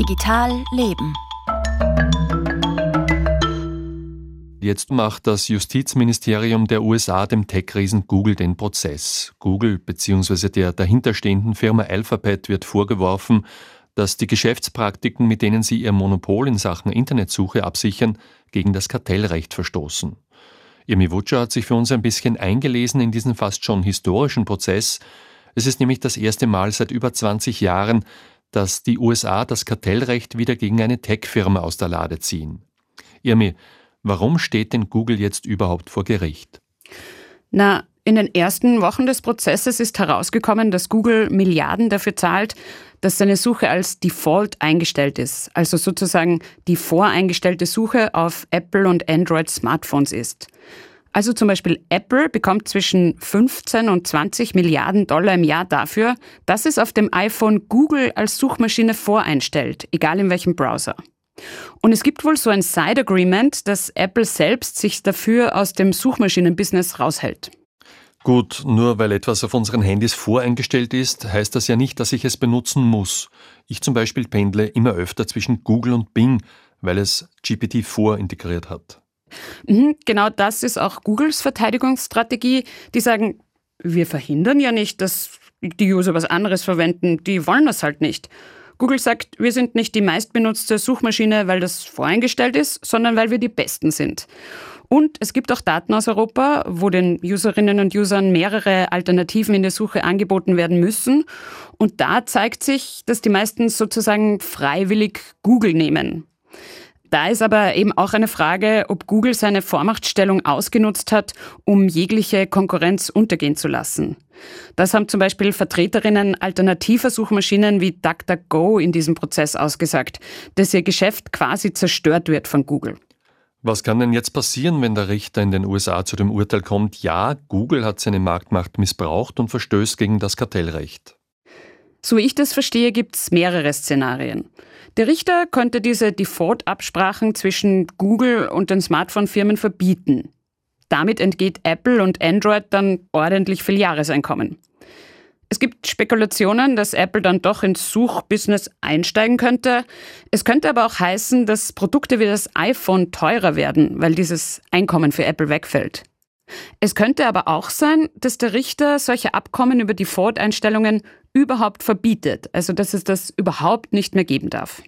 Digital Leben. Jetzt macht das Justizministerium der USA dem Tech-Riesen Google den Prozess. Google bzw. der dahinterstehenden Firma Alphabet wird vorgeworfen, dass die Geschäftspraktiken, mit denen sie ihr Monopol in Sachen Internetsuche absichern, gegen das Kartellrecht verstoßen. Irmi Wutscher hat sich für uns ein bisschen eingelesen in diesen fast schon historischen Prozess. Es ist nämlich das erste Mal seit über 20 Jahren, dass die USA das Kartellrecht wieder gegen eine Tech-Firma aus der Lade ziehen. Irmi, warum steht denn Google jetzt überhaupt vor Gericht? Na, in den ersten Wochen des Prozesses ist herausgekommen, dass Google Milliarden dafür zahlt, dass seine Suche als Default eingestellt ist, also sozusagen die voreingestellte Suche auf Apple und Android Smartphones ist. Also zum Beispiel Apple bekommt zwischen 15 und 20 Milliarden Dollar im Jahr dafür, dass es auf dem iPhone Google als Suchmaschine voreinstellt, egal in welchem Browser. Und es gibt wohl so ein Side Agreement, dass Apple selbst sich dafür aus dem Suchmaschinenbusiness raushält. Gut, nur weil etwas auf unseren Handys voreingestellt ist, heißt das ja nicht, dass ich es benutzen muss. Ich zum Beispiel pendle immer öfter zwischen Google und Bing, weil es GPT vorintegriert hat. Mhm, genau das ist auch Googles Verteidigungsstrategie. Die sagen, wir verhindern ja nicht, dass die User was anderes verwenden, die wollen das halt nicht. Google sagt, wir sind nicht die meistbenutzte Suchmaschine, weil das voreingestellt ist, sondern weil wir die Besten sind. Und es gibt auch Daten aus Europa, wo den Userinnen und Usern mehrere Alternativen in der Suche angeboten werden müssen. Und da zeigt sich, dass die meisten sozusagen freiwillig Google nehmen. Da ist aber eben auch eine Frage, ob Google seine Vormachtstellung ausgenutzt hat, um jegliche Konkurrenz untergehen zu lassen. Das haben zum Beispiel Vertreterinnen alternativer Suchmaschinen wie DuckDuckGo in diesem Prozess ausgesagt, dass ihr Geschäft quasi zerstört wird von Google. Was kann denn jetzt passieren, wenn der Richter in den USA zu dem Urteil kommt, ja, Google hat seine Marktmacht missbraucht und verstößt gegen das Kartellrecht? So wie ich das verstehe, gibt es mehrere Szenarien. Der Richter könnte diese Default-Absprachen zwischen Google und den Smartphone-Firmen verbieten. Damit entgeht Apple und Android dann ordentlich viel Jahreseinkommen. Es gibt Spekulationen, dass Apple dann doch ins Suchbusiness einsteigen könnte. Es könnte aber auch heißen, dass Produkte wie das iPhone teurer werden, weil dieses Einkommen für Apple wegfällt. Es könnte aber auch sein, dass der Richter solche Abkommen über Default-Einstellungen überhaupt verbietet, also dass es das überhaupt nicht mehr geben darf.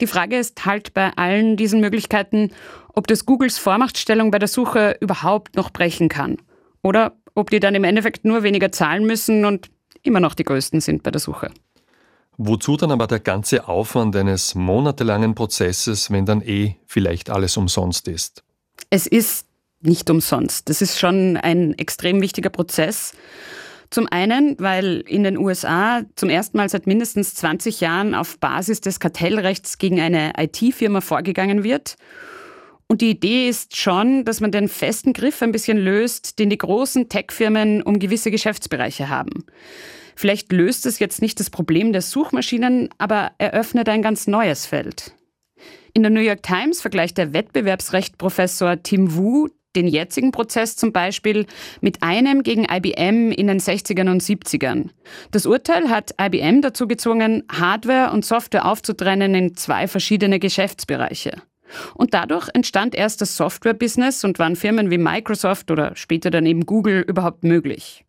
Die Frage ist halt bei allen diesen Möglichkeiten, ob das Googles Vormachtstellung bei der Suche überhaupt noch brechen kann oder ob die dann im Endeffekt nur weniger zahlen müssen und immer noch die größten sind bei der Suche. Wozu dann aber der ganze Aufwand eines monatelangen Prozesses, wenn dann eh vielleicht alles umsonst ist? Es ist nicht umsonst. Das ist schon ein extrem wichtiger Prozess. Zum einen, weil in den USA zum ersten Mal seit mindestens 20 Jahren auf Basis des Kartellrechts gegen eine IT-Firma vorgegangen wird. Und die Idee ist schon, dass man den festen Griff ein bisschen löst, den die großen Tech-Firmen um gewisse Geschäftsbereiche haben. Vielleicht löst es jetzt nicht das Problem der Suchmaschinen, aber eröffnet ein ganz neues Feld. In der New York Times vergleicht der Wettbewerbsrechtprofessor Tim Wu den jetzigen Prozess zum Beispiel mit einem gegen IBM in den 60ern und 70ern. Das Urteil hat IBM dazu gezwungen, Hardware und Software aufzutrennen in zwei verschiedene Geschäftsbereiche. Und dadurch entstand erst das Software-Business und waren Firmen wie Microsoft oder später dann eben Google überhaupt möglich.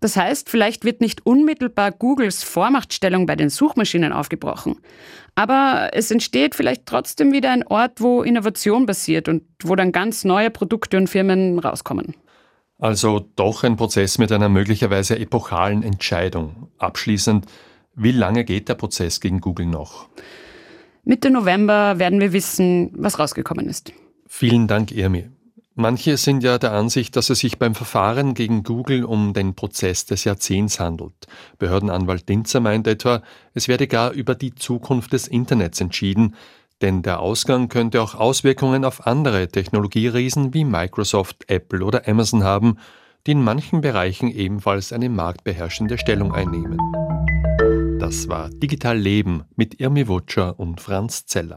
Das heißt, vielleicht wird nicht unmittelbar Googles Vormachtstellung bei den Suchmaschinen aufgebrochen. Aber es entsteht vielleicht trotzdem wieder ein Ort, wo Innovation passiert und wo dann ganz neue Produkte und Firmen rauskommen. Also doch ein Prozess mit einer möglicherweise epochalen Entscheidung. Abschließend, wie lange geht der Prozess gegen Google noch? Mitte November werden wir wissen, was rausgekommen ist. Vielen Dank, Irmi. Manche sind ja der Ansicht, dass es sich beim Verfahren gegen Google um den Prozess des Jahrzehnts handelt. Behördenanwalt Dinzer meint etwa, es werde gar über die Zukunft des Internets entschieden, denn der Ausgang könnte auch Auswirkungen auf andere Technologieriesen wie Microsoft, Apple oder Amazon haben, die in manchen Bereichen ebenfalls eine marktbeherrschende Stellung einnehmen. Das war Digital Leben mit Irmi Wutscher und Franz Zeller.